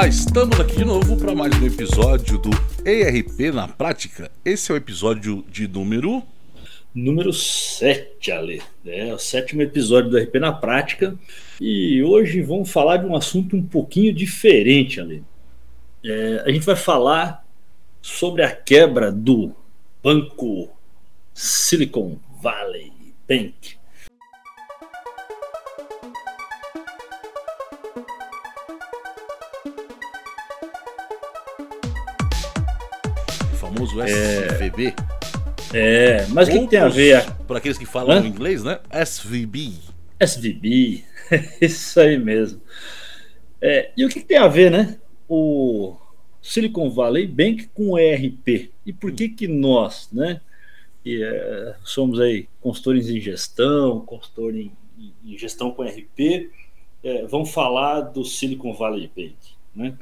Olá, estamos aqui de novo para mais um episódio do ERP na Prática. Esse é o episódio de número. Número 7, Ale. É o sétimo episódio do ERP na Prática. E hoje vamos falar de um assunto um pouquinho diferente, Ale. É, a gente vai falar sobre a quebra do banco Silicon Valley Bank. Famoso SVB. É, mas o que, que tem a ver? Para aqueles que falam Hã? inglês, né? SVB. SVB, isso aí mesmo. É, e o que, que, tem a ver, né? O Silicon Valley Bank com o ERP. E por que que nós, né? E, é, somos aí consultores em gestão, consultor em, em gestão com ERP, é, vamos falar do Silicon Valley Bank, né?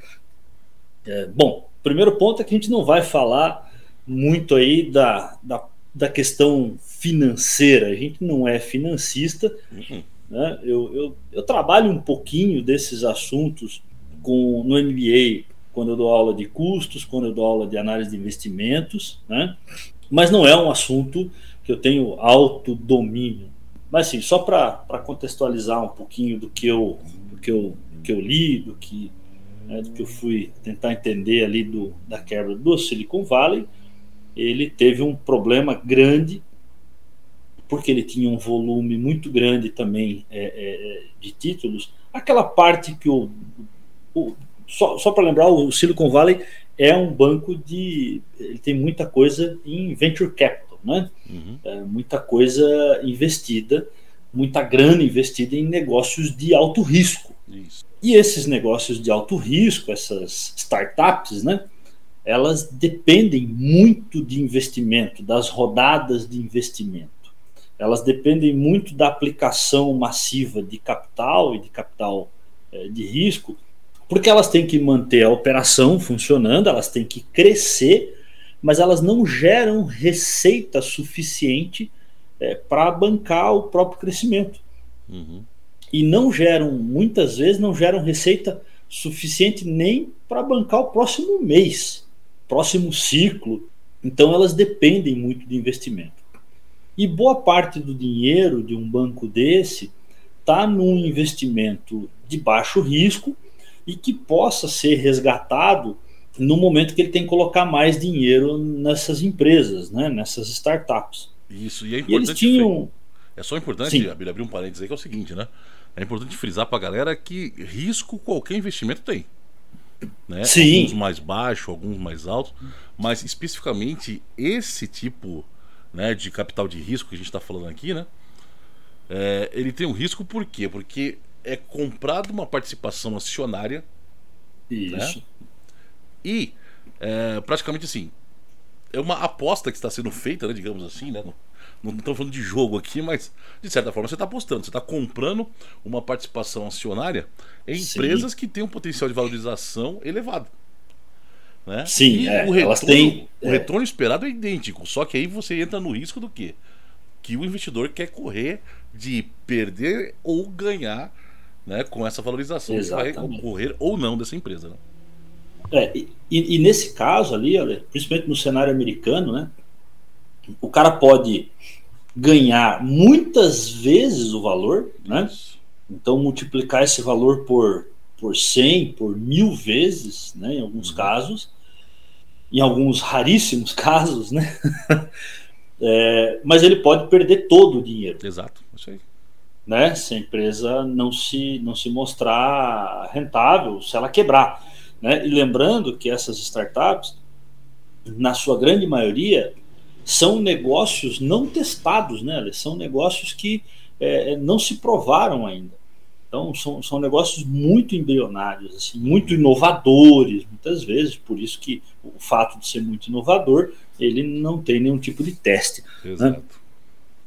É, bom, primeiro ponto é que a gente não vai falar muito aí da, da, da questão financeira. A gente não é financista. Uhum. Né? Eu, eu, eu, trabalho um pouquinho desses assuntos com, no MBA, quando eu dou aula de custos, quando eu dou aula de análise de investimentos, né? mas não é um assunto que eu tenho alto domínio. Mas sim, só para contextualizar um pouquinho do que eu, do que eu, do que eu li, do que, né, do que eu fui tentar entender ali do, da quebra do Silicon Valley, ele teve um problema grande, porque ele tinha um volume muito grande também é, é, de títulos. Aquela parte que o. o só só para lembrar, o Silicon Valley é um banco de. Ele tem muita coisa em venture capital, né? Uhum. É, muita coisa investida, muita grana investida em negócios de alto risco. Isso. E esses negócios de alto risco, essas startups, né? Elas dependem muito de investimento, das rodadas de investimento. Elas dependem muito da aplicação massiva de capital e de capital é, de risco, porque elas têm que manter a operação funcionando, elas têm que crescer, mas elas não geram receita suficiente é, para bancar o próprio crescimento. Uhum. E não geram, muitas vezes, não geram receita suficiente nem para bancar o próximo mês próximo ciclo. Então elas dependem muito de investimento. E boa parte do dinheiro de um banco desse está num investimento de baixo risco e que possa ser resgatado no momento que ele tem que colocar mais dinheiro nessas empresas, né, nessas startups. Isso, e é importante. E eles tinham... É só importante abrir um parênteses aí que é o seguinte, né? É importante frisar para a galera que risco qualquer investimento tem. Né? Sim. Alguns mais baixos, alguns mais altos, mas especificamente esse tipo né, de capital de risco que a gente está falando aqui, né? É, ele tem um risco por quê? Porque é comprado uma participação acionária. Isso. Né? E é, praticamente assim, é uma aposta que está sendo feita, né, digamos assim, né? Não estamos falando de jogo aqui, mas de certa forma você está apostando, você está comprando uma participação acionária em Sim. empresas que têm um potencial de valorização elevado. Né? Sim, é, o, retorno, têm, o é. retorno esperado é idêntico, só que aí você entra no risco do quê? Que o investidor quer correr de perder ou ganhar né, com essa valorização Exatamente. que vai ocorrer ou não dessa empresa. Né? É, e, e, nesse caso ali, principalmente no cenário americano, né, o cara pode ganhar muitas vezes o valor, né? Então multiplicar esse valor por por 100, por mil vezes, né? Em alguns uhum. casos, em alguns raríssimos casos, né? é, mas ele pode perder todo o dinheiro. Exato, isso aí. Né? Se a empresa não se não se mostrar rentável, se ela quebrar, né? E lembrando que essas startups, na sua grande maioria, são negócios não testados, né? São negócios que é, não se provaram ainda. Então, são, são negócios muito embrionários, assim, muito inovadores, muitas vezes, por isso que o fato de ser muito inovador, ele não tem nenhum tipo de teste. Né? Exato. Né?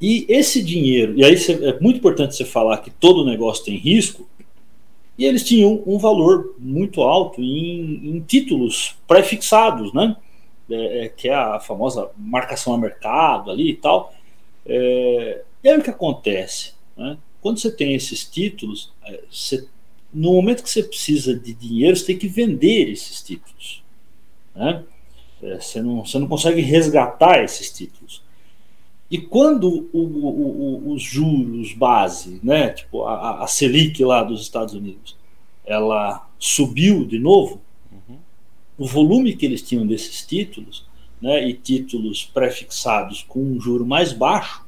E esse dinheiro, e aí é muito importante você falar que todo negócio tem risco, e eles tinham um valor muito alto em, em títulos pré-fixados, né? É, é, que é a famosa marcação a mercado ali e tal. É, e aí o que acontece? Né? Quando você tem esses títulos, é, você no momento que você precisa de dinheiro, você tem que vender esses títulos. Né? É, você, não, você não consegue resgatar esses títulos. E quando o, o, o, os juros base, né, tipo a, a Selic lá dos Estados Unidos, ela subiu de novo. O volume que eles tinham desses títulos, né, e títulos prefixados com um juro mais baixo,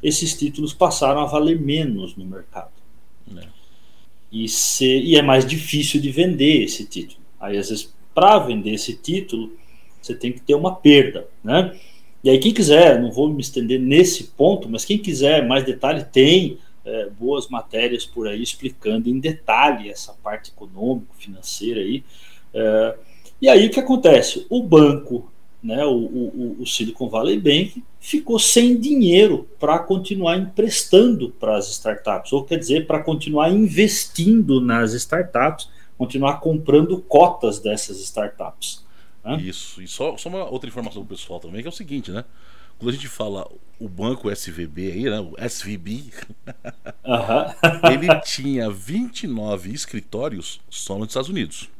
esses títulos passaram a valer menos no mercado. É. E, se, e é mais difícil de vender esse título. Aí, às vezes, para vender esse título, você tem que ter uma perda, né? E aí, quem quiser, não vou me estender nesse ponto, mas quem quiser mais detalhe, tem é, boas matérias por aí explicando em detalhe essa parte econômica, financeira aí. É, e aí o que acontece? O banco, né, o, o, o Silicon Valley Bank, ficou sem dinheiro para continuar emprestando para as startups, ou quer dizer, para continuar investindo nas startups, continuar comprando cotas dessas startups. Né? Isso. E só, só uma outra informação para o pessoal também, que é o seguinte, né? Quando a gente fala o banco SVB aí, né? O SVB, ele tinha 29 escritórios só nos Estados Unidos.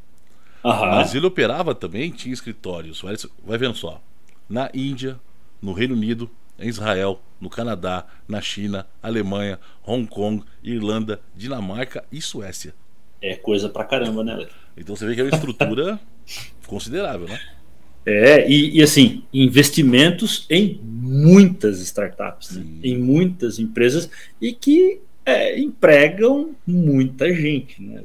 Mas ele operava também, tinha escritórios, vai, vai vendo só, na Índia, no Reino Unido, em Israel, no Canadá, na China, Alemanha, Hong Kong, Irlanda, Dinamarca e Suécia. É coisa pra caramba, né? Então você vê que é uma estrutura considerável, né? É, e, e, assim, investimentos em muitas startups, né? em muitas empresas e que é, empregam muita gente, né?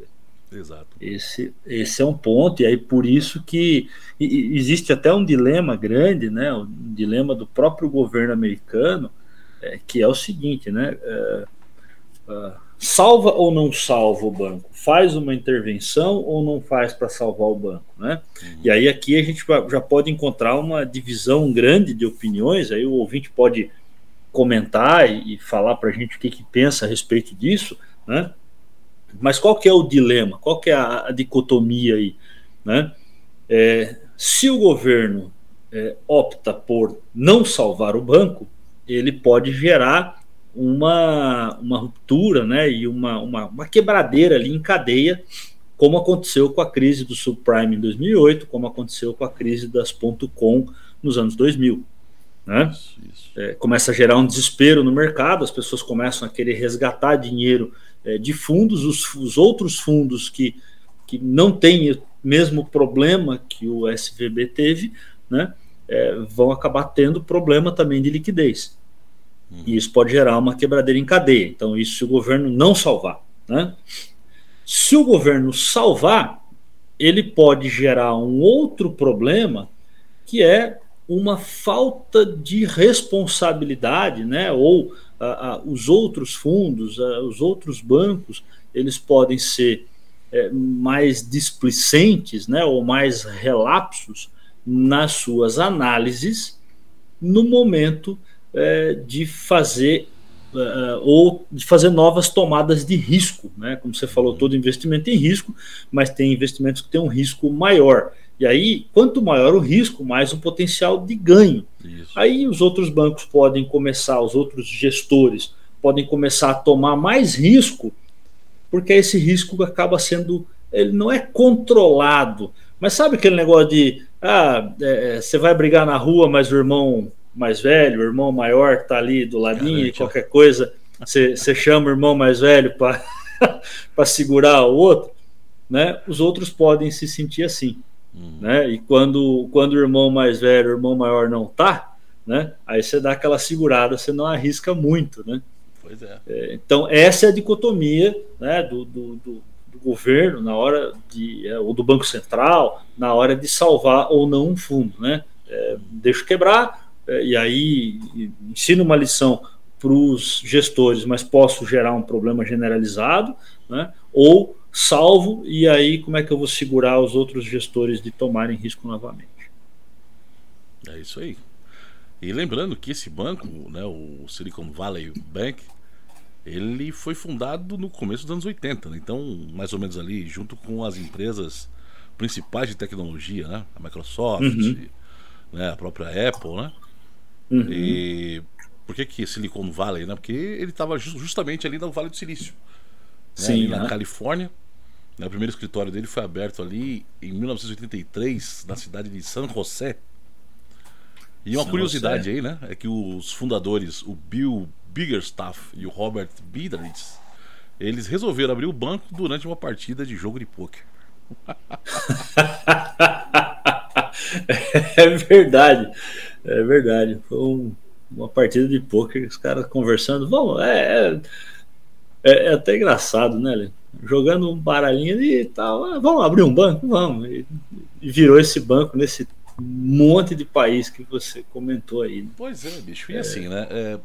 Exato. Esse, esse é um ponto, e aí por isso que existe até um dilema grande, né? Um dilema do próprio governo americano, é, que é o seguinte, né? É, é salva ou não salva o banco? Faz uma intervenção ou não faz para salvar o banco? Né? Uhum. E aí aqui a gente já pode encontrar uma divisão grande de opiniões, aí o ouvinte pode comentar e, falar para a gente o que, que pensa a respeito disso, né? Mas qual que é o dilema? Qual que é a, a dicotomia aí? Né? É, se o governo é, opta por não salvar o banco, ele pode gerar uma, uma ruptura né, e uma, uma, uma quebradeira ali em cadeia, como aconteceu com a crise do subprime em 2008, como aconteceu com a crise das .com nos anos 2000. Né? Isso, isso. É, começa a gerar um desespero no mercado, as pessoas começam a querer resgatar dinheiro é, de fundos, os, os, outros fundos que, que não têm o mesmo problema que o SVB teve, né, é, vão acabar tendo problema também de liquidez. Uhum. E isso pode gerar uma quebradeira em cadeia. Então, isso se o governo não salvar. Né? Se o governo salvar, ele pode gerar um outro problema que é uma falta de responsabilidade, né? Ou os outros fundos, os outros bancos, eles podem ser é, mais displicentes, né? Ou mais relapsos nas suas análises no momento é, de fazer Uh, ou de fazer novas tomadas de risco, né? Como você falou, todo investimento tem risco, mas tem investimentos que têm um risco maior. E aí, quanto maior o risco, mais o potencial de ganho. Isso. Aí os outros bancos podem começar, os outros gestores podem começar a tomar mais risco, porque esse risco acaba sendo, ele não é controlado. Mas sabe aquele negócio de, ah, é, você vai brigar na rua, mas o irmão mais velho, o irmão maior está ali do ladinho e qualquer coisa, você chama o irmão mais velho para segurar o outro, né? Os outros podem se sentir assim, uhum. né? E quando, quando o irmão mais velho, o irmão maior não tá, né? Aí você dá aquela segurada, você não arrisca muito, né? Pois é. é então essa é a dicotomia, né? Do, do, do, do governo na hora de é, ou do banco central na hora de salvar ou não um fundo, né? É, deixa quebrar, é, e aí ensino uma lição para os gestores, mas posso gerar um problema generalizado, né? ou salvo, e aí como é que eu vou segurar os outros gestores de tomarem risco novamente? É isso aí. E lembrando que esse banco, né, o Silicon Valley Bank, ele foi fundado no começo dos anos 80, né? então mais ou menos ali junto com as empresas principais de tecnologia, né, a Microsoft, uhum. né, a própria Apple, né, Uhum. E por que, que Silicon Valley? Né? Porque ele estava justamente ali no Vale do Silício. Né? Sim, ali na Califórnia. Né, o primeiro escritório dele foi aberto ali em 1983, na cidade de San José. E uma San curiosidade José. aí, né? É que os fundadores, o Bill Biggerstaff e o Robert Biederitz, eles resolveram abrir o banco durante uma partida de jogo de pôquer. é verdade, é verdade. Foi um, uma partida de pôquer, os caras conversando. Vamos, é, é, é, é até engraçado, né, Lê? Jogando um baralhinho e tal. Ah, vamos abrir um banco? Vamos. E, virou esse banco nesse monte de país que você comentou aí. Né? Pois é, bicho. E assim, né? É,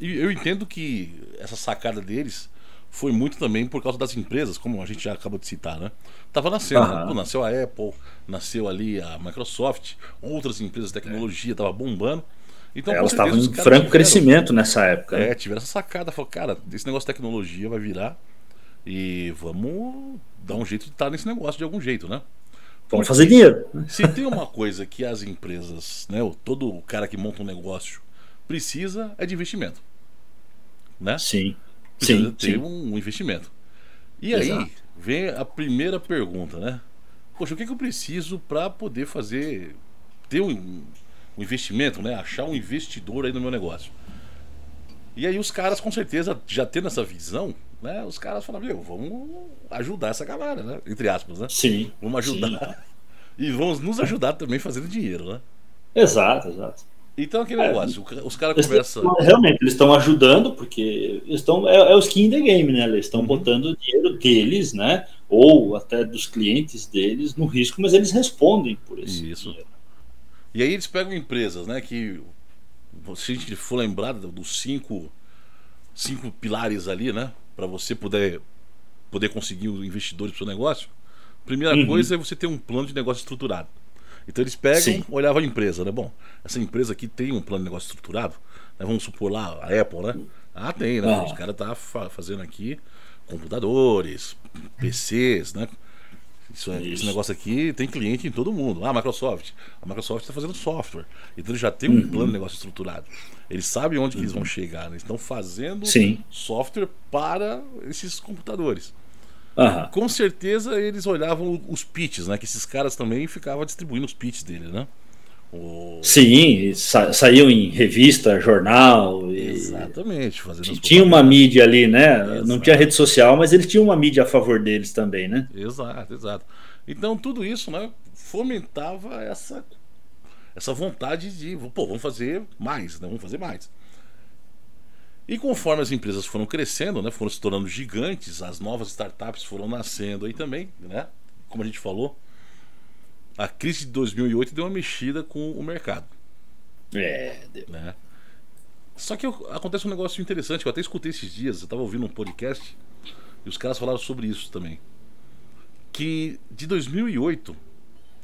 eu entendo que essa sacada deles foi muito também por causa das empresas, como a gente já acabou de citar, né? Tava nascendo, né? Pô, nasceu a Apple, nasceu ali a Microsoft, outras empresas de tecnologia, tava bombando. Então, Elas estavam em franco tiveram, crescimento nessa época. Né? É, tiveram essa sacada, falou, cara, esse negócio de tecnologia vai virar e vamos dar um jeito de estar nesse negócio de algum jeito, né? Vamos fazer dinheiro. Se tem uma coisa que as empresas, né, todo cara que monta um negócio precisa é de investimento, né? Sim precisa sim, ter sim. um investimento. E Exato. aí vem a primeira pergunta, né? Poxa, o que, é que eu preciso para poder fazer, ter um, um, investimento, né? Achar um investidor aí no meu negócio. E aí os caras, com certeza, já tendo essa visão, né? Os caras falam, meu, vamos ajudar essa galera, né? Entre aspas, né? Sim. Vamos ajudar. Sim. E vamos nos ajudar também fazendo dinheiro, né? Exato, exato. Então aquele é, negócio, os caras conversam. Realmente, eles estão ajudando, porque estão. É, é o skin the game, né? Eles estão uhum. botando o dinheiro deles, né? Ou até dos clientes deles no risco, mas eles respondem por isso. Isso. Dinheiro. E aí eles pegam empresas, né? Que se a gente for lembrar dos cinco, cinco pilares ali, né? Para você poder, poder conseguir investidores para o seu negócio. Primeira uhum. coisa é você ter um plano de negócio estruturado. Então eles pegam, Sim. olhavam a empresa, né? Bom, essa empresa aqui tem um plano de negócio estruturado, né? vamos supor lá, a Apple, né? Ah, tem, né? Ah. Os caras tá fazendo aqui computadores, PCs, né? Isso, é, Isso. Esse negócio aqui tem cliente em todo mundo. Ah, a Microsoft. A Microsoft está fazendo software. Então eles já tem um uhum. plano de negócio estruturado. Eles sabem onde uhum. eles vão uhum. chegar. Né? Eles estão fazendo Sim. software para esses computadores. Com certeza eles olhavam os pitches, né? Que esses caras também ficavam distribuindo os pitches dele, né? O... Sim, sa saíam em revista, jornal. Exatamente. Tinha uma mídia ali, né? Exato. Não tinha rede social, mas eles tinham uma mídia a favor deles também, né? Exato, exato. Então tudo isso, né? Fomentava essa, essa vontade de, pô, vamos fazer mais, né? Vamos fazer mais. E conforme as empresas foram crescendo, né, foram se tornando gigantes, as novas startups foram nascendo aí também, né? Como a gente falou, a crise de 2008 deu uma mexida com o mercado. É, né? Só que acontece um negócio interessante, eu até escutei esses dias, eu estava ouvindo um podcast e os caras falaram sobre isso também. Que de 2008,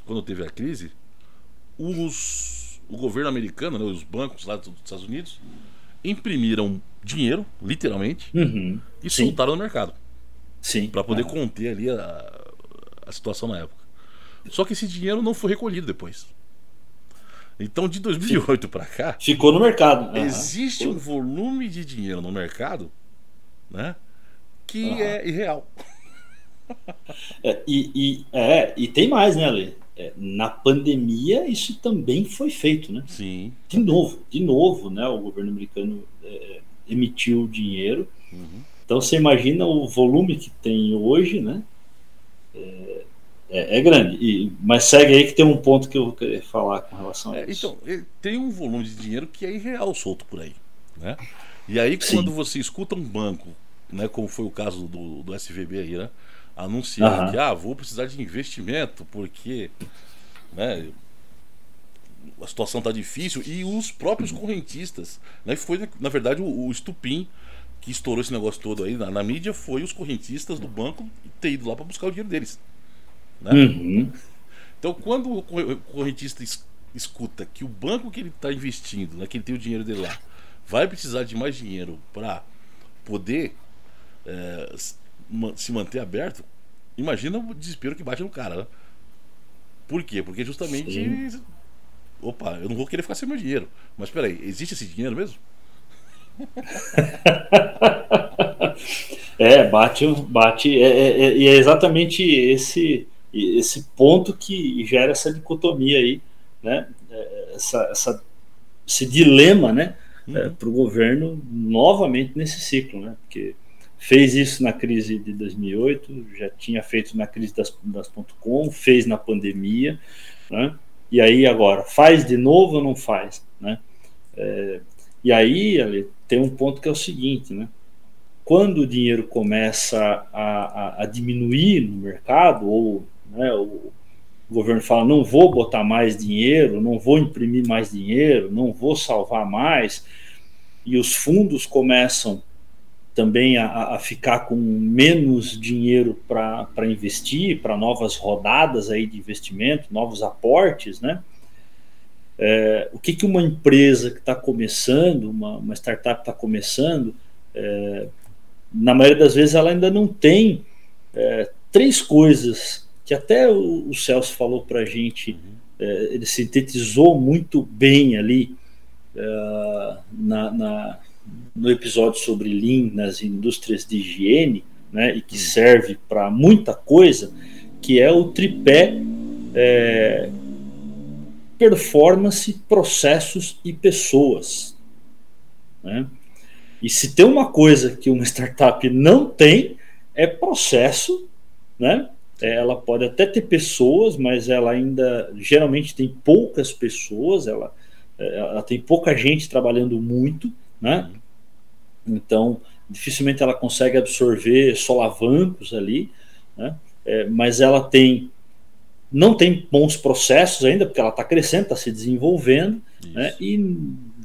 quando teve a crise, os, o governo americano, né, os bancos lá dos Estados Unidos, imprimiram dinheiro, literalmente, uhum. e Sim. soltaram no mercado. Sim. Para poder ah. conter ali a, a situação na época. Só que esse dinheiro não foi recolhido depois. Então, de 2008 para cá. Ficou no mercado. Uhum. Existe um volume de dinheiro no mercado né, que uhum. é irreal. É, e, e, é, e tem mais, né, Ale? É, na pandemia isso também foi feito, né? Sim. De novo, de novo, né? O governo americano é, emitiu dinheiro. Uhum. Então você imagina o volume que tem hoje, né? É, é, é, grande. E, mas segue aí que tem um ponto que eu queria falar com relação a é, isso. Então, tem um volume de dinheiro que é irreal solto por aí, né? E aí quando Sim. você escuta um banco, né? Como foi o caso do, do SVB aí, né? anunciando uhum. que ah, vou precisar de investimento porque né, a situação está difícil e os próprios correntistas, né, foi na verdade o, o estupim que estourou esse negócio todo aí na, na, mídia foi os correntistas do banco ter ido lá para buscar o dinheiro deles. Né? Uhum. Então quando o correntista es, escuta que o banco que ele está investindo, né, que ele tem o dinheiro dele lá, vai precisar de mais dinheiro para poder é, se manter aberto, imagina o desespero que bate no cara, né? Por quê? Porque justamente. Sim. Opa, eu não vou querer ficar sem meu dinheiro. Mas peraí, existe esse dinheiro mesmo? É, bate, bate, é, é, é, e é, exatamente esse, esse ponto que gera essa dicotomia aí, né? É, essa, essa esse dilema, né, uhum. é, para o governo novamente nesse ciclo, né? Porque fez isso na crise de 2008, já tinha feito na crise das, das .com, fez na pandemia, né? E aí agora faz de novo ou não faz, né? É, e aí ali, tem um ponto que é o seguinte, né? Quando o dinheiro começa a, a, a diminuir no mercado ou né, o, o governo fala não vou botar mais dinheiro, não vou imprimir mais dinheiro, não vou salvar mais, e os fundos começam também a, a ficar com menos dinheiro para investir, para novas rodadas aí de investimento, novos aportes, né? É, o que, que uma empresa que está começando, uma, uma startup está começando, é, na maioria das vezes ela ainda não tem é, três coisas que até o, o Celso falou para a gente, uhum. é, ele sintetizou muito bem ali uh, na, na, no episódio sobre Lean nas indústrias de higiene, né, e que uhum. serve para muita coisa, que é o tripé é, performance, processos e pessoas. Né? E se tem uma coisa que uma startup não tem, é processo, né? Ela pode até ter pessoas, mas ela ainda geralmente tem poucas pessoas, ela, ela tem pouca gente trabalhando muito, né? Então, dificilmente ela consegue absorver solavancos ali, né? É, mas ela tem não tem bons processos ainda, porque ela está crescendo, está se desenvolvendo, né? e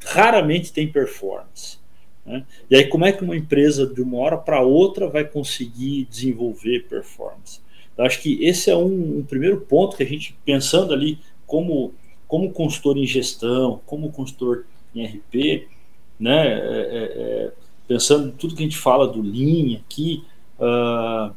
raramente tem performance. Né? E aí, como é que uma empresa de uma hora para outra vai conseguir desenvolver performance? Acho que esse é um, um, primeiro ponto que a gente, pensando ali como, como consultor em gestão, como consultor em RP, né, é, é, é, pensando tudo que a gente fala do Lean aqui, uh,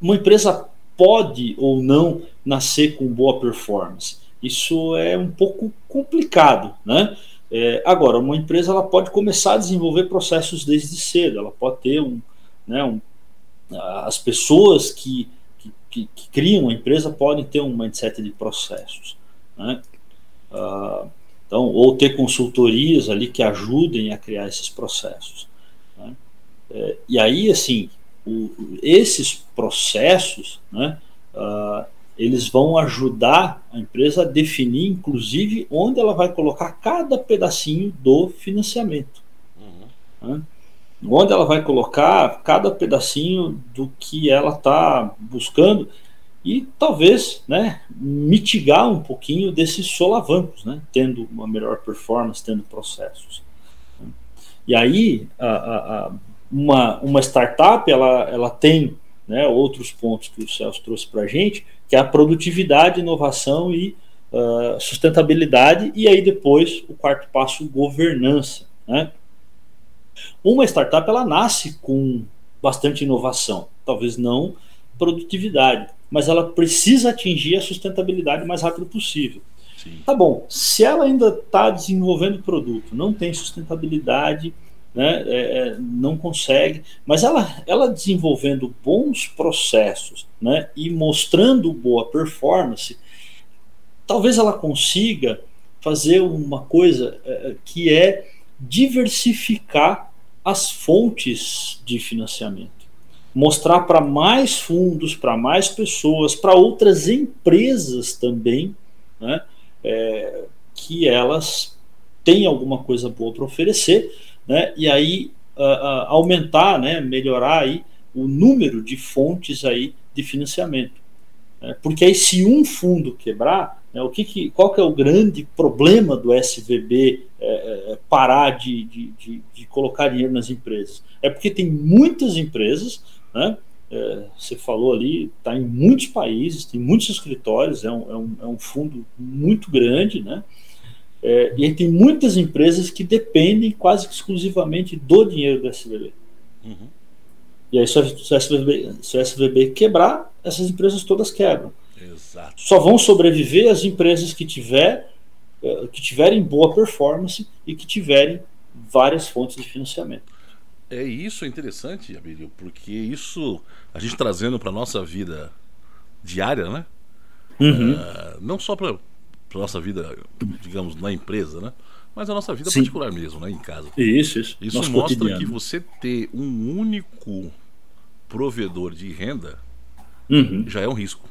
uma empresa pode ou não nascer com boa performance. Isso é um pouco complicado, né? É, agora, uma empresa ela pode começar a desenvolver processos desde cedo, ela pode ter um, né, um as pessoas que, que, que, criam a empresa podem ter um mindset de processos. Né? Uh, então, ou ter consultorias ali que ajudem a criar esses processos. Né? É, e aí, assim, o, esses processos, né, uh, eles vão ajudar a empresa a definir, inclusive, onde ela vai colocar cada pedacinho do financiamento. Uhum. Né? Onde ela vai colocar cada pedacinho do que ela está buscando e talvez né, mitigar um pouquinho desses solavancos, né, tendo uma melhor performance, tendo processos. E aí, a, a, a, uma, uma startup ela, ela tem né, outros pontos que o Celso trouxe para a gente, que é a produtividade, inovação e uh, sustentabilidade, e aí depois o quarto passo, governança. Né? Uma startup ela nasce com bastante inovação, talvez não produtividade, mas ela precisa atingir a sustentabilidade o mais rápido possível. Sim. Tá bom, se ela ainda está desenvolvendo produto, não tem sustentabilidade, né, é, é, não consegue, mas ela, ela desenvolvendo bons processos né, e mostrando boa performance, talvez ela consiga fazer uma coisa é, que é diversificar as fontes de financiamento. Mostrar para mais fundos, para mais pessoas, para outras empresas também, né, é, que elas têm alguma coisa boa para oferecer, né, e aí uh, uh, aumentar, né, melhorar aí o número de fontes aí de financiamento. Né, porque aí se um fundo quebrar, o que, que qual que é o grande problema do SVB é, é, é, parar de, de, de, de, colocar dinheiro nas empresas? É porque tem muitas empresas, né, é, você falou ali, está em muitos países, tem muitos escritórios, é um, é um, é um fundo muito grande, né? É, e tem muitas empresas que dependem quase exclusivamente do dinheiro do SVB. Uhum. E aí, se o, SVB, se o SVB quebrar, essas empresas todas quebram. Só vão sobreviver as empresas que, tiver, eh, que tiverem boa performance e que tiverem várias fontes de financiamento. É isso é interessante, Abílio, porque isso a gente trazendo para nossa vida diária, né? Uhum. Uh, não só para nossa vida, digamos, na empresa, né? Mas a nossa vida Sim. particular mesmo, né? Em casa. Isso, isso. Isso Nosso mostra cotidiano. que você ter um único provedor de renda uhum. já é um risco.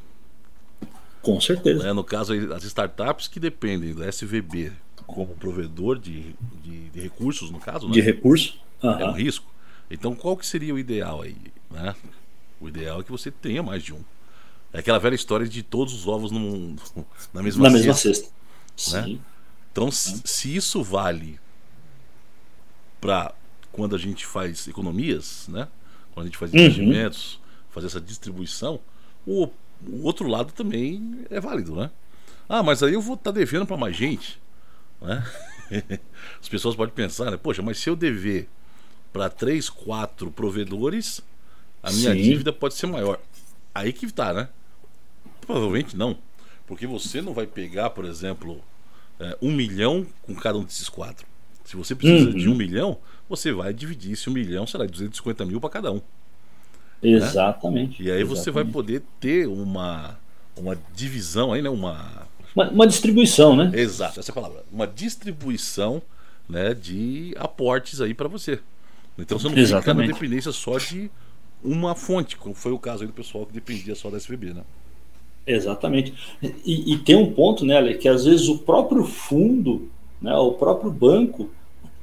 Com certeza. Né? No caso, as startups que dependem do SVB como provedor de, de, de recursos, no caso, né? De recursos. Uhum. É um risco. Então, qual que seria o ideal aí? Né? O ideal é que você tenha mais de um. É aquela velha história de todos os ovos no, na mesma na cesta. Mesma cesta. Né? Sim. Então, se, se isso vale para quando a gente faz economias, né? quando a gente faz uhum. investimentos, uhum. fazer essa distribuição, o, o, outro lado também é válido, né? Ah, mas aí eu vou estar tá devendo para mais gente, né? As pessoas podem pensar, né? Poxa, mas se eu dever para três, quatro provedores, a minha Sim. dívida pode ser maior. Aí que tá, né? Provavelmente não. Porque você não vai pegar, por exemplo, é, um milhão com cada um desses quatro. Se você precisa uhum. de um milhão, você vai dividir esse um milhão, será 250 mil para cada um. Exatamente. Né? E aí exatamente. você vai poder ter uma, uma divisão aí, né? Uma, uma, uma, distribuição, né? Exato, essa é palavra. Uma distribuição né, de aportes aí para você. Então você não Exatamente. fica na dependência só de uma fonte, como foi o caso aí do pessoal que dependia só da SVB, né? Exatamente. E, e, tem um ponto, né, Ale, que às vezes o próprio fundo, né, o próprio banco,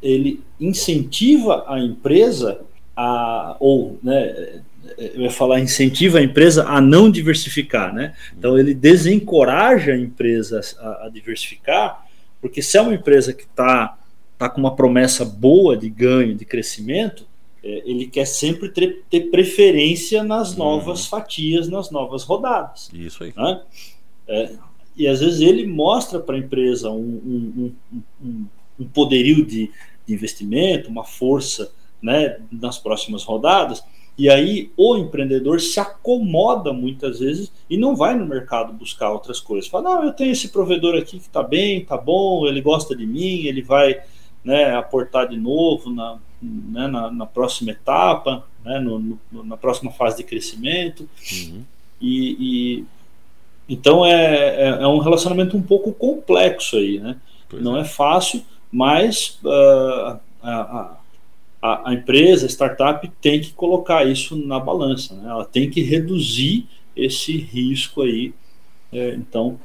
ele incentiva a empresa a, ou, né, eu ia falar incentiva a empresa a não diversificar, né? Então ele desencoraja a empresa a, a diversificar, porque se é uma empresa que está tá com uma promessa boa de ganho, de crescimento, é, ele quer sempre ter, ter preferência nas uhum. novas fatias, nas novas rodadas. Isso aí. Né? É, e às vezes ele mostra para a empresa um, um, um, um poderio de, de, investimento, uma força né, nas próximas rodadas, e aí o empreendedor se acomoda muitas vezes e não vai no mercado buscar outras coisas. Fala, não, eu tenho esse provedor aqui que está bem, está bom, ele gosta de mim, ele vai né, aportar de novo na, né, na, na, próxima etapa, né, no, no, na próxima fase de crescimento. Uhum. E, e, então é, é, é, um relacionamento um pouco complexo aí, né? Não é. é. fácil, mas uh, a, a, a, empresa, a startup tem que colocar isso na balança, né? Ela tem que reduzir esse risco aí. É, então,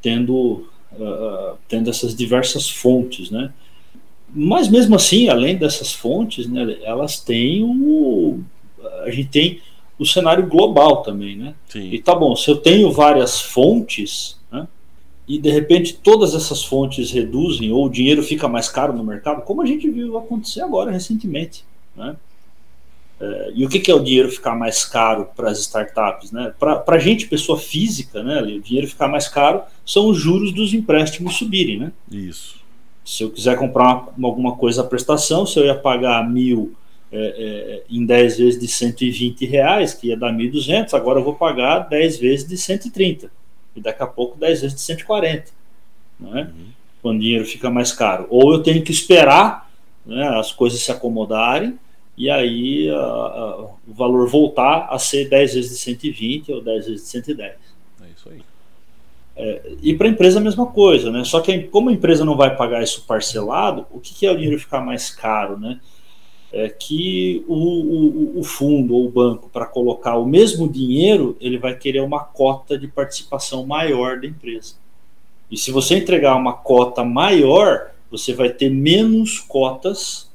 tendo uh, tendo essas diversas fontes, né? Mas mesmo assim, além dessas fontes, né, elas têm o. A gente tem o cenário global também, né? Sim. E tá bom, se eu tenho várias fontes, e de repente todas essas fontes reduzem ou o dinheiro fica mais caro no mercado, como a gente viu acontecer agora recentemente, né? É, e o que, que, é o dinheiro ficar mais caro para as startups? Né? Para a gente, pessoa física, né, o dinheiro ficar mais caro são os juros dos empréstimos subirem. Né? Isso. Se eu quiser comprar uma, alguma coisa à prestação, se eu ia pagar mil é, é, em 10 vezes de 120 reais, que ia dar 1.200, agora eu vou pagar 10 vezes de 130. E daqui a pouco 10 vezes de 140. Né? Uhum. Quando o dinheiro fica mais caro. Ou eu tenho que esperar né, as coisas se acomodarem e aí a, a, o valor voltar a ser 10 vezes de 120 ou 10 vezes de 110. É isso aí. É, e para a empresa a mesma coisa, né? Só que como a empresa não vai pagar isso parcelado, o que, que é o dinheiro ficar mais caro, né? É que o, o, o fundo ou o banco, para colocar o mesmo dinheiro, ele vai querer uma cota de participação maior da empresa. E se você entregar uma cota maior, você vai ter menos cotas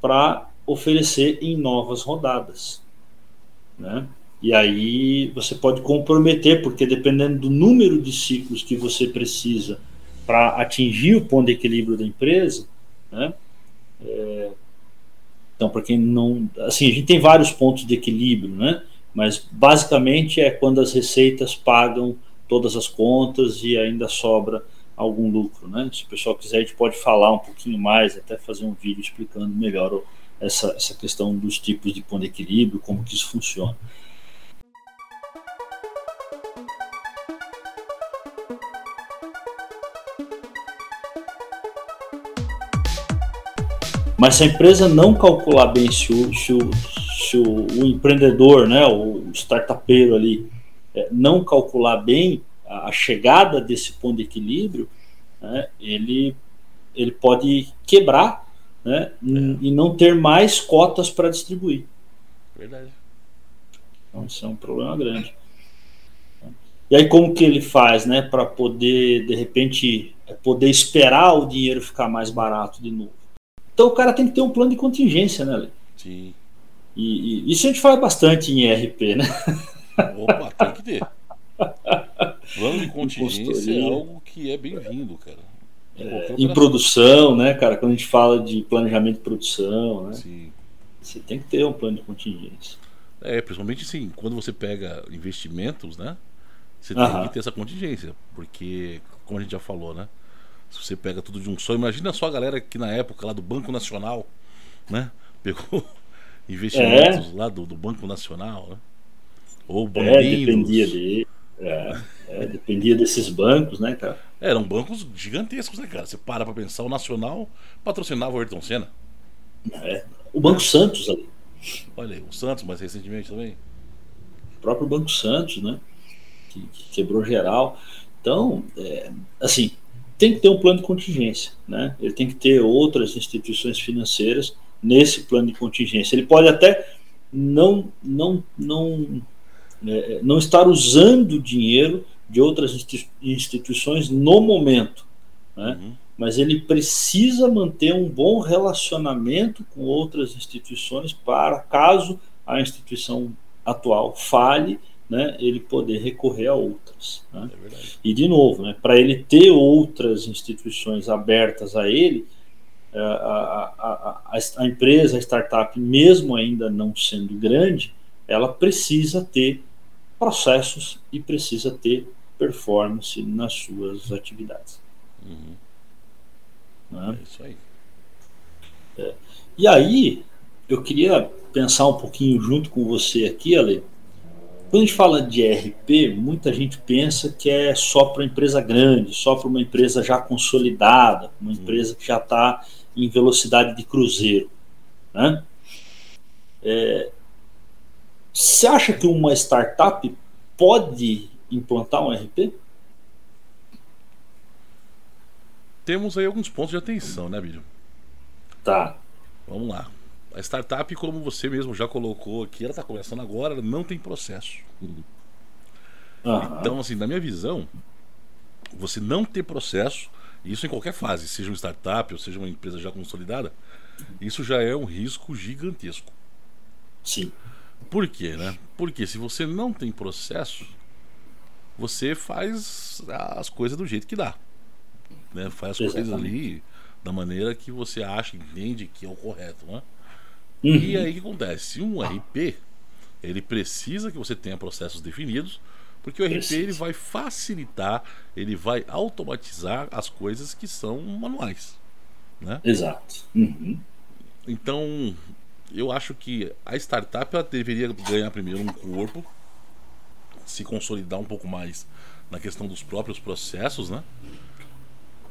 para oferecer em novas rodadas. Né? E aí você pode comprometer, porque dependendo do número de ciclos que você precisa para atingir o ponto de equilíbrio da empresa, né? É, então, para quem não. Assim, a gente tem vários pontos de equilíbrio, né? Mas basicamente é quando as receitas pagam todas as contas e ainda sobra algum lucro, né? Se o pessoal quiser, a gente pode falar um pouquinho mais, até fazer um vídeo explicando melhor essa, essa questão dos tipos de ponto de equilíbrio, como que isso funciona. Mas se a empresa não calcular bem se o, se o, se o, o empreendedor, né, o startupeiro ali, é, não calcular bem a, a chegada desse ponto de equilíbrio, né, ele, ele pode quebrar né, é. e não ter mais cotas para distribuir. Verdade. Então isso é um problema grande. E aí como que ele faz, né, para poder de repente poder esperar o dinheiro ficar mais barato de novo? Então o cara tem que ter um plano de contingência, né, Lê? Sim. E, e, isso a gente faz bastante em ERP, né? Opa, tem que ter. Plano de contingência é algo que é bem-vindo, cara. É, em produção, né, cara? Quando a gente fala de planejamento de produção, né? Sim. Você tem que ter um plano de contingência. É, principalmente assim, quando você pega investimentos, né? Você tem que ter essa contingência. Porque, como a gente já falou, né? Se você pega tudo de um só, imagina só a galera que na época lá do Banco Nacional, né? Pegou investimentos é. lá do, do, Banco Nacional, né? Ou É, dependia de. É, é, dependia desses bancos, né, cara? Eram bancos gigantescos, né, cara? Você para pra pensar, o Nacional patrocinava o Ayrton Senna. É, o Banco Santos ali. Olha aí, o Santos mais recentemente também. O próprio Banco Santos, né? Que, que quebrou geral. Então, é, assim, tem que ter um plano de contingência, né? Ele tem que ter outras instituições financeiras nesse plano de contingência. Ele pode até não não não é, não estar usando dinheiro de outras instituições no momento, né? Uhum mas ele precisa manter um bom relacionamento com outras instituições para, caso a instituição atual falhe, né, ele poder recorrer a outras. Né? É e, de novo, né, para ele ter outras instituições abertas a ele, a, a, a, a, empresa, a startup, mesmo ainda não sendo grande, ela precisa ter processos e precisa ter performance nas suas atividades. Uhum. Né? É isso aí. É. E aí, eu queria pensar um pouquinho junto com você aqui, Ale. Quando a gente fala de RP, muita gente pensa que é só para empresa grande, só para uma empresa já consolidada, uma empresa que já está em velocidade de cruzeiro. Né? É, você acha que uma startup pode implantar um RP? temos aí alguns pontos de atenção, né, Bílio? Tá. Vamos lá. A startup, como você mesmo já colocou aqui, ela está começando agora, ela não tem processo. Uhum. Então, assim, na minha visão, você não ter processo, isso em qualquer fase, seja uma startup ou seja uma empresa já consolidada, isso já é um risco gigantesco. Sim. Por quê, né? Porque se você não tem processo, você faz as coisas do jeito que dá né? Faz as Exatamente. coisas ali da maneira que você acha, entende que é o correto, né? Uhum. E aí o que acontece? Um RP, ele precisa que você tenha processos definidos, porque o RP ele vai facilitar, ele vai automatizar as coisas que são manuais, né? Exato. Uhum. Então, eu acho que a startup ela deveria ganhar primeiro um corpo, se consolidar um pouco mais na questão dos próprios processos, né?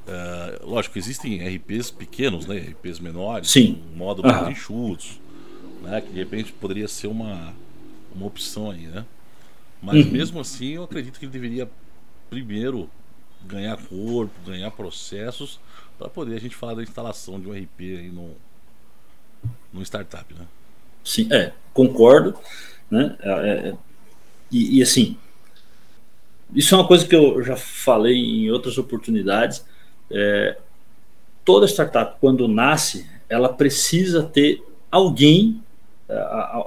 Uh, lógico, existem RPs pequenos, né? RPs menores, Sim. modo mais uhum. enxutos, né? Que de repente poderia ser uma, uma opção aí, né? Mas uhum. mesmo assim, eu acredito que ele deveria primeiro ganhar corpo, ganhar processos, para poder a gente falar da instalação de um RP aí no, no startup, né? Sim, é, concordo, né? É, é, é, e, e assim, isso é uma coisa que eu já falei em outras oportunidades é, toda startup, quando nasce, ela precisa ter alguém, é,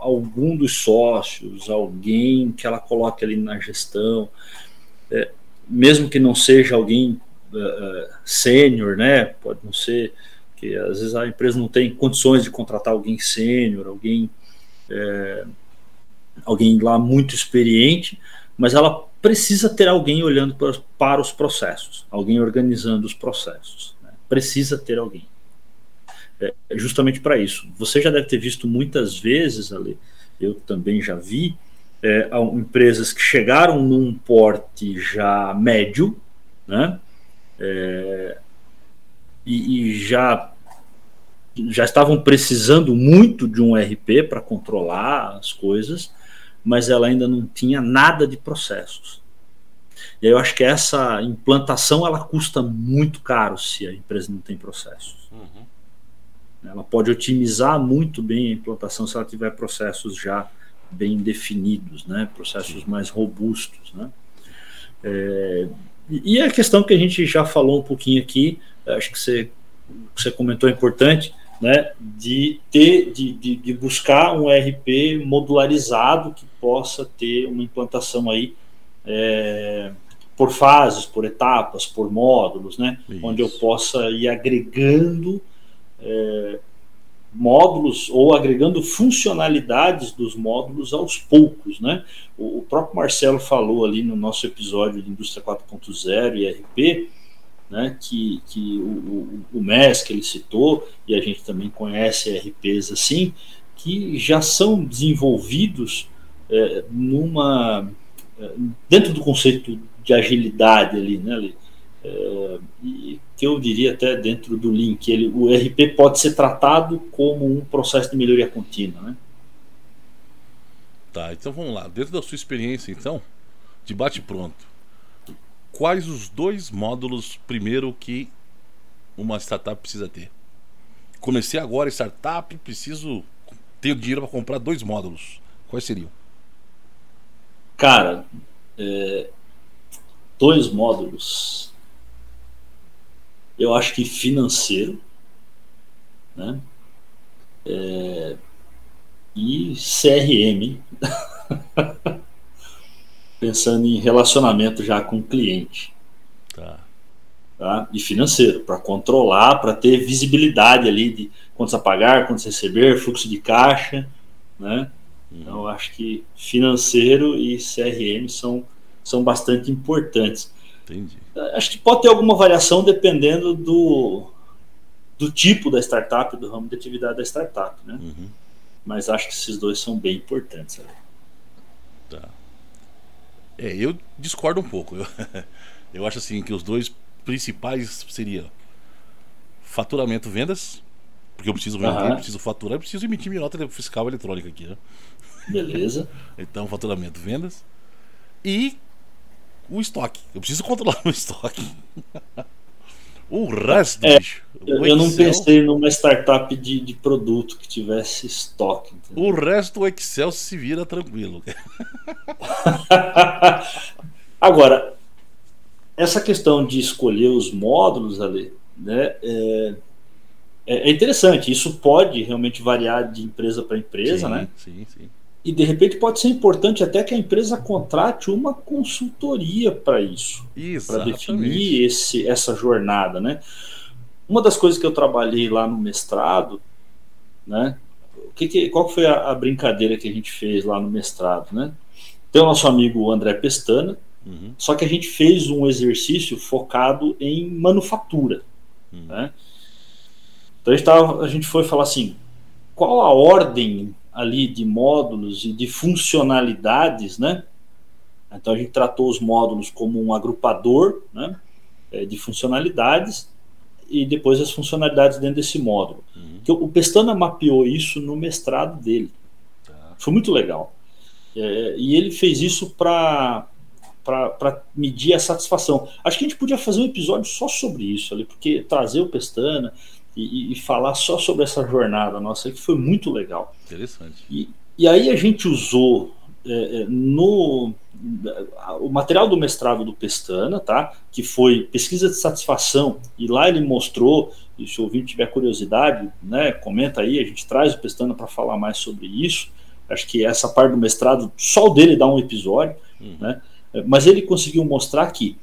algum dos sócios, alguém que ela coloque ali na gestão, é, mesmo que não seja alguém é, é, sênior, né? Pode não ser que às vezes a empresa não tem condições de contratar alguém sênior, alguém é, alguém lá muito experiente, mas ela precisa ter alguém olhando para, os processos, alguém organizando os processos. Né? Precisa ter alguém. É, justamente para isso. Você já deve ter visto muitas vezes, Ali, eu também já vi, é, empresas que chegaram num porte já médio, né? É, e, e, já já estavam precisando muito de um RP para controlar as coisas, mas ela ainda não tinha nada de processos. E aí eu acho que essa implantação ela custa muito caro se a empresa não tem processos. Uhum. Ela pode otimizar muito bem a implantação se ela tiver processos já bem definidos, né? processos mais robustos. Né? É, e a questão que a gente já falou um pouquinho aqui, acho que você, você comentou é importante, né, de ter, de, de, de, buscar um RP modularizado que possa ter uma implantação aí é, por fases, por etapas, por módulos, né, onde eu possa ir agregando é, módulos ou agregando funcionalidades dos módulos aos poucos, né? O, o próprio Marcelo falou ali no nosso episódio de Indústria 4.0 e RP, né, que, que o, o, o MES que ele citou, e a gente também conhece RPs assim, que já são desenvolvidos é, numa é, dentro do conceito de agilidade ali, né, ali, é, e que eu diria até dentro do link, ele, o RP pode ser tratado como um processo de melhoria contínua, né? Tá, então vamos lá. Dentro da sua experiência, então, de bate pronto, quais os dois módulos primeiro que uma startup precisa ter? Comecei agora startup, preciso ter dinheiro para comprar dois módulos. Quais seriam? Cara, é, dois módulos. Eu acho que financeiro, né? É, e CRM. pensando em relacionamento já com o cliente. Tá. tá? E financeiro, para controlar, para ter visibilidade ali de quantos a pagar, quantos receber, fluxo de caixa, né? Uhum. Então, eu acho que financeiro e CRM são, são bastante importantes. Entendi. Acho que pode ter alguma variação dependendo do, do tipo da startup, do ramo de atividade da startup, né? Uhum. Mas acho que esses dois são bem importantes. Né? É, eu discordo um pouco. Eu, eu acho assim que os dois principais seriam faturamento vendas, porque eu preciso vender, uhum. preciso faturar, eu preciso emitir minha nota fiscal eletrônica aqui, né? Beleza. então, faturamento, vendas e o estoque. Eu preciso controlar o estoque. O resto, é, bicho. Eu, não pensei numa startup de, de produto que tivesse estoque. Entendeu? O resto, o Excel se vira tranquilo. Agora, essa questão de escolher os módulos ali, né, é, é, é interessante. Isso pode realmente variar de empresa para empresa, sim, né? Sim, sim e de repente pode ser importante até que a empresa contrate uma consultoria para isso, para definir esse, essa jornada, né? Uma das coisas que eu trabalhei lá no mestrado, né? O que, que qual foi a, a, brincadeira que a gente fez lá no mestrado, né? Tem o nosso amigo André Pestana, uhum. só que a gente fez um exercício focado em manufatura, uhum. né? Então a gente, tava, a gente foi falar assim, qual a ordem ali de módulos e de funcionalidades, né? Então a gente tratou os módulos como um agrupador, né? É, de funcionalidades e depois as funcionalidades dentro desse módulo. Uhum. O Pestana mapeou isso no mestrado dele. Tá. Foi muito legal. É, e ele fez isso para para medir a satisfação. Acho que a gente podia fazer um episódio só sobre isso ali, porque trazer o Pestana, e, e, falar só sobre essa jornada nossa, que foi muito legal. Interessante. E, e aí a gente usou é, é no o material do mestrado do Pestana, tá? Que foi pesquisa de satisfação e lá ele mostrou. E se o ouvinte tiver curiosidade, né, comenta aí. A gente traz o Pestana para falar mais sobre isso. Acho que essa parte do mestrado só o dele dá um episódio, uhum. né? Mas ele conseguiu mostrar que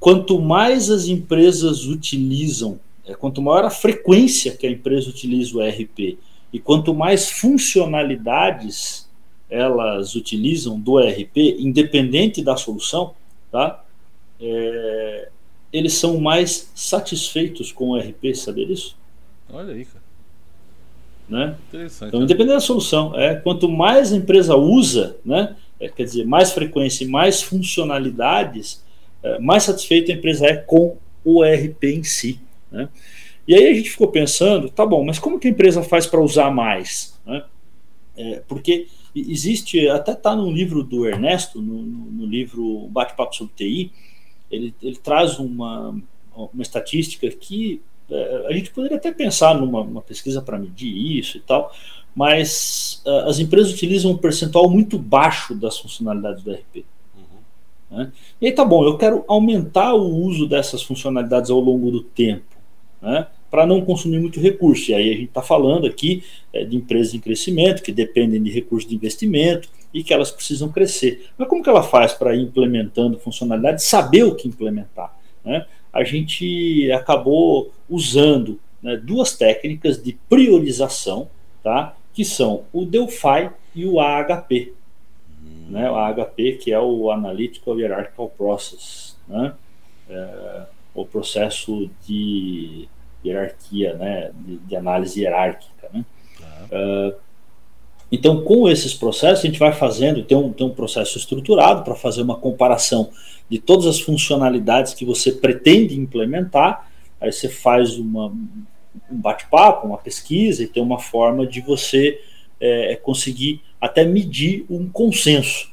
quanto mais as empresas utilizam é, quanto maior a frequência que a empresa utiliza o ERP e quanto mais funcionalidades elas utilizam do ERP, independente da solução, tá? É, eles são mais satisfeitos com o ERP, saber isso? Olha aí, cara. Né? Interessante. Então, independente da solução, é, quanto mais a empresa usa, né, é, quer dizer, mais frequência e mais funcionalidades, é, mais satisfeita a empresa é com o ERP em si. Né? E aí a gente ficou pensando, tá bom, mas como que a empresa faz para usar mais? Né? É, porque existe, até está no livro do Ernesto, no, no livro Bate-Papo sobre TI, ele, ele traz uma, uma estatística que é, a gente poderia até pensar numa pesquisa para medir isso e tal, mas uh, as empresas utilizam um percentual muito baixo das funcionalidades do ERP. Uhum. Né? E aí tá bom, eu quero aumentar o uso dessas funcionalidades ao longo do tempo, né? para não consumir muito recurso. E aí a gente está falando aqui é, de empresas em crescimento, que dependem de recursos de investimento e que elas precisam crescer. Mas como que ela faz para ir implementando funcionalidades, saber o que implementar? Né? A gente acabou usando né, duas técnicas de priorização, tá? que são o Delphi e o AHP. Né? O AHP, que é o Analytical Hierarchical Process, né? É, o processo de hierarquia, né? de, de análise hierárquica. Né? Uh, então, com esses processos, a gente vai fazendo, tem um, tem um processo estruturado para fazer uma comparação de todas as funcionalidades que você pretende implementar, aí você faz uma, um bate-papo, uma pesquisa e tem uma forma de você é, conseguir até medir um consenso?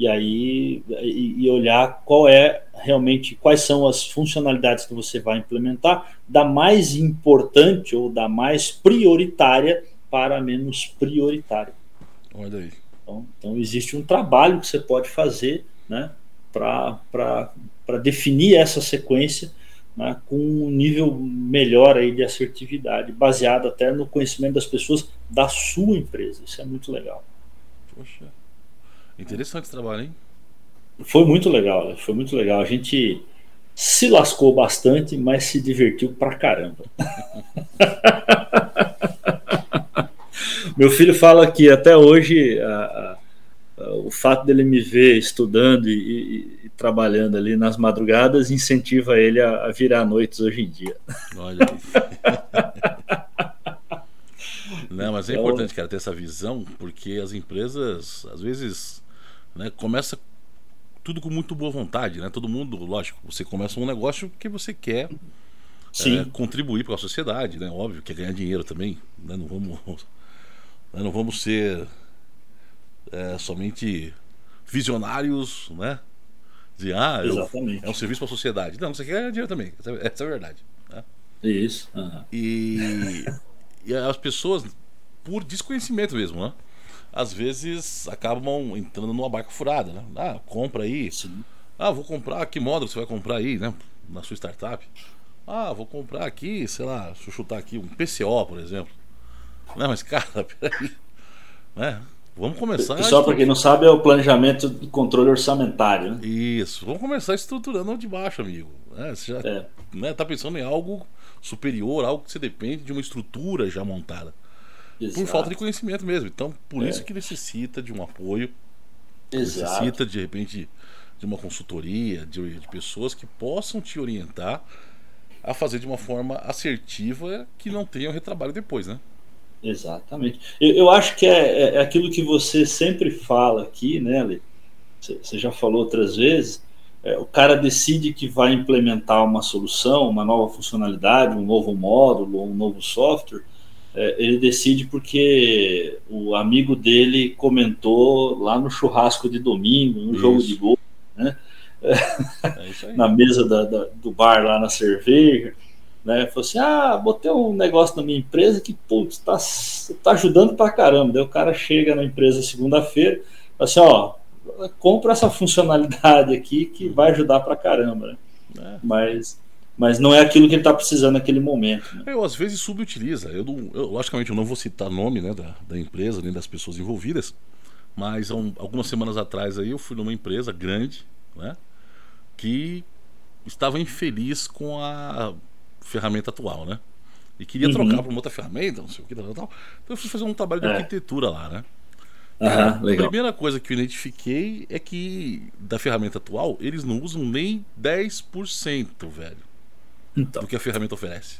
E aí e, e, olhar qual é realmente quais são as funcionalidades que você vai implementar, da mais importante ou da mais prioritária para a menos prioritária. Olha aí. Então, então existe um trabalho que você pode fazer, né, para definir essa sequência né, com um nível melhor aí de assertividade, baseado até no conhecimento das pessoas da sua empresa. Isso é muito legal. Poxa, interessante esse trabalho, hein? Foi muito legal, foi muito legal. A gente se lascou bastante, mas se divertiu pra caramba. Meu filho fala que até hoje a, a, o fato dele me ver estudando e, e, e, trabalhando ali nas madrugadas incentiva ele a, virar noites hoje em dia. Olha Não, mas é então, importante, cara, ter essa visão, porque as empresas, às vezes, né, começa tudo com muito boa vontade, né? Todo mundo, lógico, você começa um negócio porque você quer é, contribuir para a sociedade, né? Óbvio, quer ganhar dinheiro também, né? Não vamos, né? não vamos ser é, somente visionários, né? Dizer, ah, eu, é um serviço para a sociedade. Não, você quer dinheiro também. Essa, essa é a verdade. Né? Isso. Uhum. E, e as pessoas, por desconhecimento mesmo, né? Às vezes acabam entrando numa barca furada, né? Ah, compra aí. Sim. Ah, vou comprar. Que módulo você vai comprar aí, né? Na sua startup. Ah, vou comprar aqui, sei lá, deixa eu chutar aqui um PCO, por exemplo. Não, mas cara, peraí. Né? Vamos começar. Só para quem não sabe, é o planejamento de controle orçamentário. Né? Isso. Vamos começar estruturando de baixo, amigo. É, você já é. Né, tá pensando em algo superior, algo que você depende de uma estrutura já montada. Exato. Por falta de conhecimento mesmo. Então, por é. isso que necessita de um apoio. Exato. Necessita, de repente, de uma consultoria, de, de pessoas que possam te orientar a fazer de uma forma assertiva que não tenha o retrabalho depois, né? Exatamente. Eu, eu acho que é, é, é, aquilo que você sempre fala aqui, né, Ale? Você já falou outras vezes. É, o cara decide que vai implementar uma solução, uma nova funcionalidade, um novo módulo, um novo software. É, ele decide porque o amigo dele comentou lá no churrasco de domingo, no isso. jogo de gol, né? É na mesa da, da, do bar lá na cerveja né? Falou assim: ah, botei um negócio na minha empresa que, putz, tá, tá ajudando pra caramba. Daí o cara chega na empresa segunda-feira, fala assim: ó, compra essa funcionalidade aqui que vai ajudar pra caramba, né? É. Mas, mas não é aquilo que ele está precisando naquele momento. Né? Eu, às vezes, subutiliza. Eu, não, eu, logicamente, eu não vou citar nome né, da, da empresa nem das pessoas envolvidas, mas um, algumas semanas atrás aí eu fui numa empresa grande, né? Que estava infeliz com a ferramenta atual, né? E queria uhum. trocar para uma outra ferramenta, não sei o que, tal, tal. Então eu fui fazer um trabalho de é. arquitetura lá, né? Uhum, a primeira coisa que eu identifiquei é que da ferramenta atual eles não usam nem 10%, velho, então. do que a ferramenta oferece.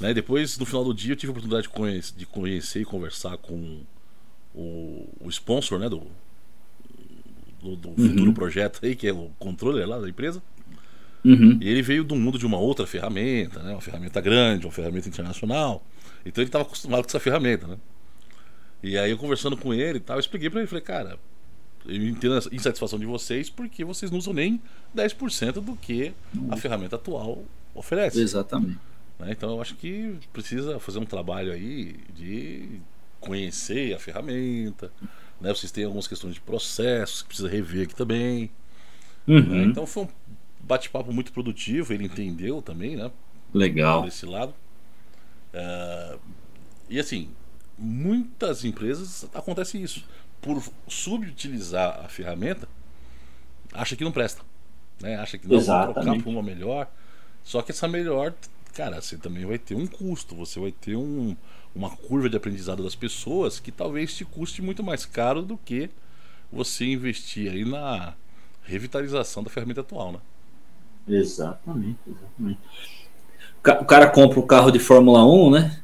Né? Depois, no final do dia, eu tive a oportunidade de conhecer, de conhecer e conversar com o, o sponsor né, do, do, do uhum. futuro projeto aí, que é o controller lá da empresa. Uhum. E ele veio do mundo de uma outra ferramenta, né? uma ferramenta grande, uma ferramenta internacional. Então ele estava acostumado com essa ferramenta, né? E aí eu conversando com ele e tal, eu expliquei para ele, falei, cara, eu entendo a insatisfação de vocês porque vocês não usam nem 10% do que a ferramenta atual oferece. Exatamente. Né? Então eu acho que precisa fazer um trabalho aí de conhecer a ferramenta. Né? Vocês têm algumas questões de processos que precisa rever aqui também. Uhum. Né? Então foi um bate-papo muito produtivo, ele entendeu também, né? Legal. Desse lado. Uh, e assim, muitas empresas acontece isso. Por subutilizar a ferramenta, acha que não presta. Né? Acha que não vai trocar por uma melhor. Só que essa melhor, cara, você também vai ter um custo, você vai ter um, uma curva de aprendizado das pessoas que talvez te custe muito mais caro do que você investir aí na revitalização da ferramenta atual, né? Exatamente, exatamente. O cara compra o carro de Fórmula 1, né?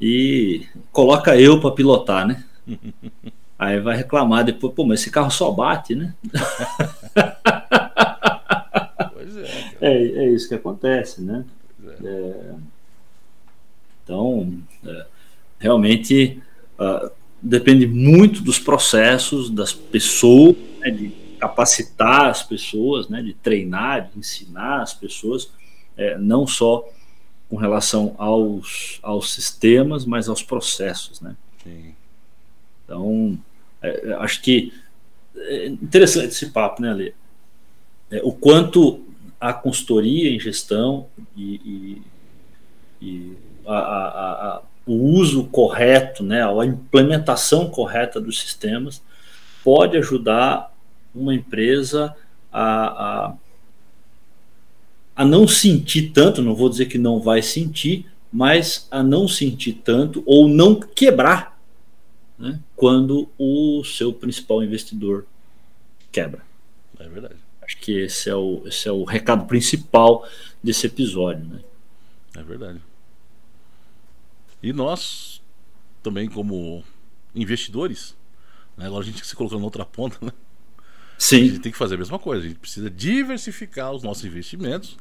E coloca eu para pilotar, né? Aí vai reclamar depois, pô, mas esse carro só bate, né? Pois é, é, é, isso que acontece, né? É. É, então, é, realmente uh, depende muito dos processos, das pessoas, né, de capacitar as pessoas, né, de treinar, de ensinar as pessoas, é, não só com relação aos, aos sistemas, mas aos processos, né? Sim. Então, é, acho que é interessante esse papo, né, Ale? É, o quanto a consultoria em gestão e, e, e a, a, a, o uso correto, né, a implementação correta dos sistemas pode ajudar uma empresa a, a, a não sentir tanto, não vou dizer que não vai sentir, mas a não sentir tanto ou não quebrar né, quando o seu principal investidor quebra. É verdade. Acho que esse é o, esse é o recado principal desse episódio. Né? É verdade. E nós, também como investidores, né, agora a gente se colocando na outra ponta, né? Sim. A gente tem que fazer a mesma coisa. A gente precisa diversificar os nossos investimentos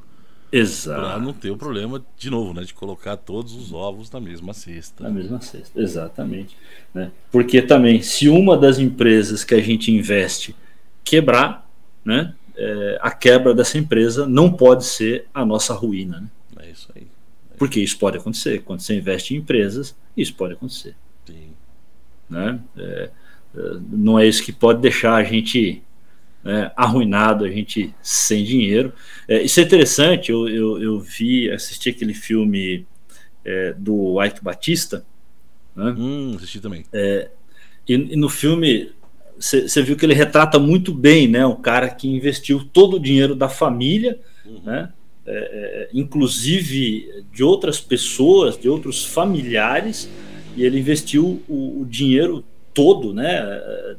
Exato. Para não ter o problema, de novo, né, de colocar todos os ovos na mesma cesta. Na mesma cesta, exatamente. Né? Porque também, se uma das empresas que a gente investe quebrar, né, é, a quebra dessa empresa não pode ser a nossa ruína. Né? É isso aí. É Porque isso pode acontecer. Quando você investe em empresas, isso pode acontecer. Sim. Né? É, é não é isso que pode deixar a gente né, arruinado, a gente sem dinheiro. É, isso é interessante, eu, eu, eu, vi, assisti aquele filme é, do Ike Batista. Né? Hum, assisti também. É, e, e, no filme você viu que ele retrata muito bem né, um cara que investiu todo o dinheiro da família, uhum. né, é, é, inclusive de outras pessoas, de outros familiares, e ele investiu o, o dinheiro todo, né,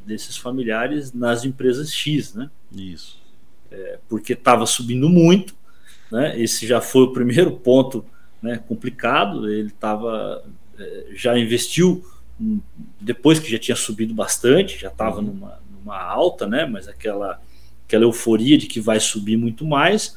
desses familiares nas empresas X, né? Isso. É, porque estava subindo muito, né? Esse já foi o primeiro ponto, né, complicado. Ele estava é, já investiu depois que já tinha subido bastante, já estava uhum. numa, numa alta, né? Mas aquela aquela euforia de que vai subir muito mais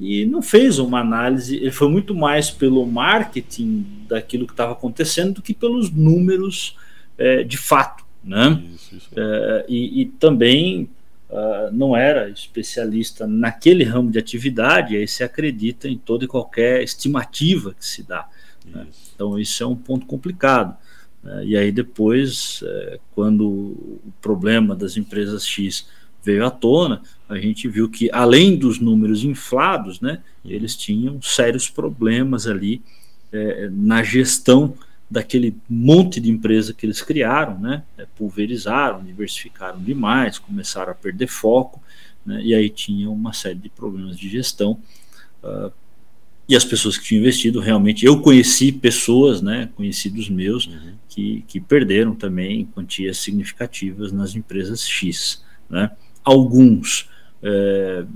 e não fez uma análise. Ele foi muito mais pelo marketing daquilo que estava acontecendo do que pelos números é, de fato, né? Isso, isso. É, e, e, também uh, não era especialista naquele ramo de atividade, aí se acredita em toda e qualquer estimativa que se dá. Né? Então isso é um ponto complicado. Né? E aí depois, é, quando o problema das empresas X veio à tona, a gente viu que além dos números inflados, né, uhum. eles tinham sérios problemas ali é, na gestão daquele monte de empresa que eles criaram, né? É, pulverizaram, diversificaram demais, começaram a perder foco, né? e aí tinha uma série de problemas de gestão. Uh, e as pessoas que tinham investido realmente, eu conheci pessoas, né, conhecidos meus, uhum. que, que perderam também quantias significativas nas empresas X. Né? Alguns é,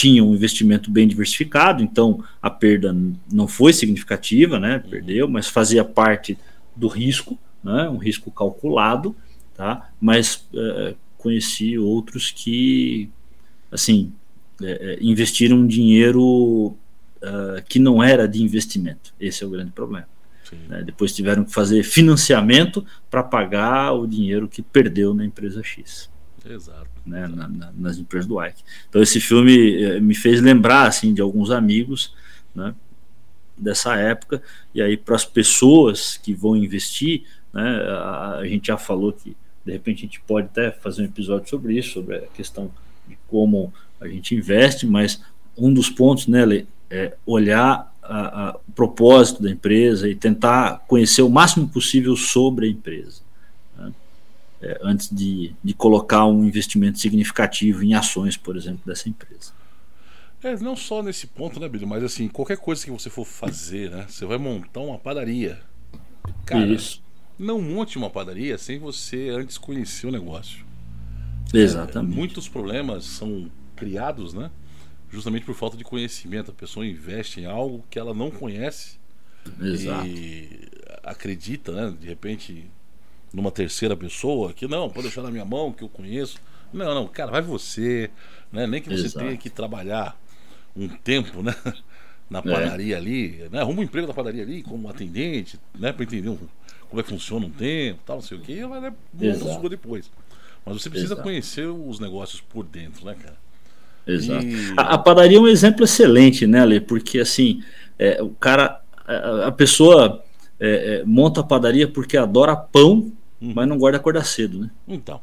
tinha um investimento bem diversificado, então a perda não foi significativa, né? Perdeu, mas fazia parte do risco, né? Um risco calculado, tá? Mas é, conheci outros que, assim, é, investiram dinheiro uh, que não era de investimento. Esse é o grande problema. Né? Depois tiveram que fazer financiamento para pagar o dinheiro que perdeu na empresa X. Exato. Né? Na, na, nas empresas do Ike. Então esse filme eh, me fez lembrar assim de alguns amigos, né? dessa época e aí para as pessoas que vão investir, né? A, a gente já falou que de repente a gente pode até fazer um episódio sobre isso, sobre a questão de como a gente investe, mas um dos pontos, né, é olhar a, a, o propósito da empresa e tentar conhecer o máximo possível sobre a empresa. É, antes de, de colocar um investimento significativo em ações, por exemplo, dessa empresa. É, não só nesse ponto, né, Billy, mas assim, qualquer coisa que você for fazer, né, você vai montar uma padaria. Cara, Isso. não monte uma padaria sem você antes conhecer o negócio. Exatamente. É, muitos problemas são criados, né? Justamente por falta de conhecimento. A pessoa investe em algo que ela não conhece Exato. e acredita, né? De repente, numa terceira pessoa que não, pode deixar na minha mão, que eu conheço. Não, não, cara, vai você, né? Nem que você Exato. tenha que trabalhar um tempo, né? Na é. padaria é. ali, né? Arruma um emprego na padaria ali, como atendente, né? Para entender como é que funciona um tempo, tal, não sei o que, vai né, depois. Mas você precisa Exato. conhecer os negócios por dentro, né, cara? Exato. E... A, a, padaria é um exemplo excelente, né, Ale? Porque assim, é, o cara, a, a pessoa é, é, monta a padaria porque adora pão, uhum. mas não guarda acordar cedo, né? Então.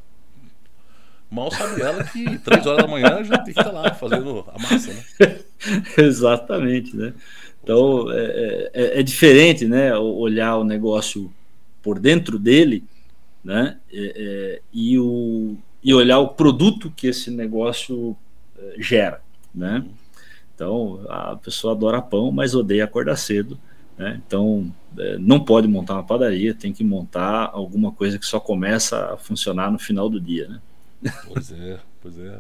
Mal sabe ela que três horas da manhã já tem que estar lá fazendo a massa, né? Exatamente, né? Então é, é, é, diferente, né? Olhar o negócio por dentro dele, né? É, é, e, o, e olhar o produto que esse negócio é, gera, né? Então a pessoa adora pão, mas odeia acordar cedo, né? Então é, não pode montar uma padaria, tem que montar alguma coisa que só começa a funcionar no final do dia, né? Pois é, pois é.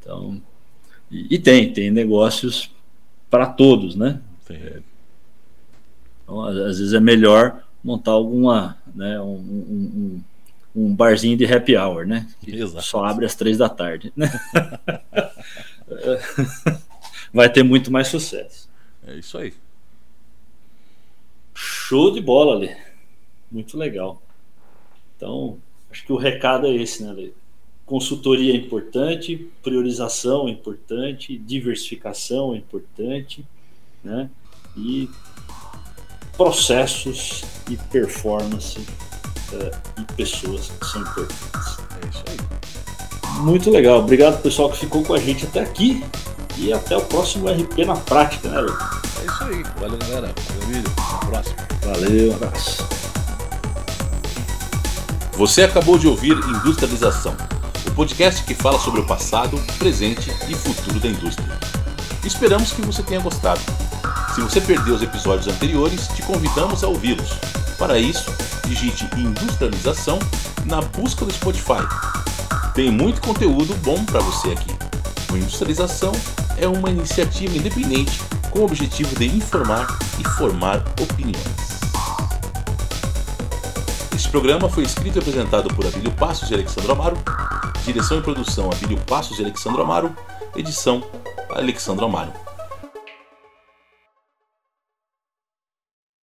Então, e, e tem, tem negócios para todos, né? Tem. É, então, às vezes é melhor montar alguma, né, um, um, um, barzinho de happy hour, né? Que só abre às três da tarde. Né? Vai ter muito mais sucesso. É isso aí. Show de bola, ali. Muito legal. Então, acho que o recado é esse, né, Lê? Consultoria é importante, priorização é importante, diversificação é importante, né? E processos e performance uh, e pessoas são importantes. É isso aí. Muito legal. Obrigado, pessoal, que ficou com a gente até aqui. E até o próximo RP na prática, né, Lu? É isso aí. Valeu, galera. Valeu, Emílio. Até o próximo. Valeu, abraço. Você acabou de ouvir Industrialização podcast que fala sobre o passado, presente e futuro da indústria. Esperamos que você tenha gostado. Se você perdeu os episódios anteriores, te convidamos a ouvi-los. Para isso, digite Industrialização na busca do Spotify. Tem muito conteúdo bom para você aqui. O Industrialização é uma iniciativa independente com o objetivo de informar e formar opiniões. Este programa foi escrito e apresentado por Abílio Passos e Alexandre Amaro Direção e produção Abílio Passos e Alexandre Amaro. Edição Alexandre Amaro.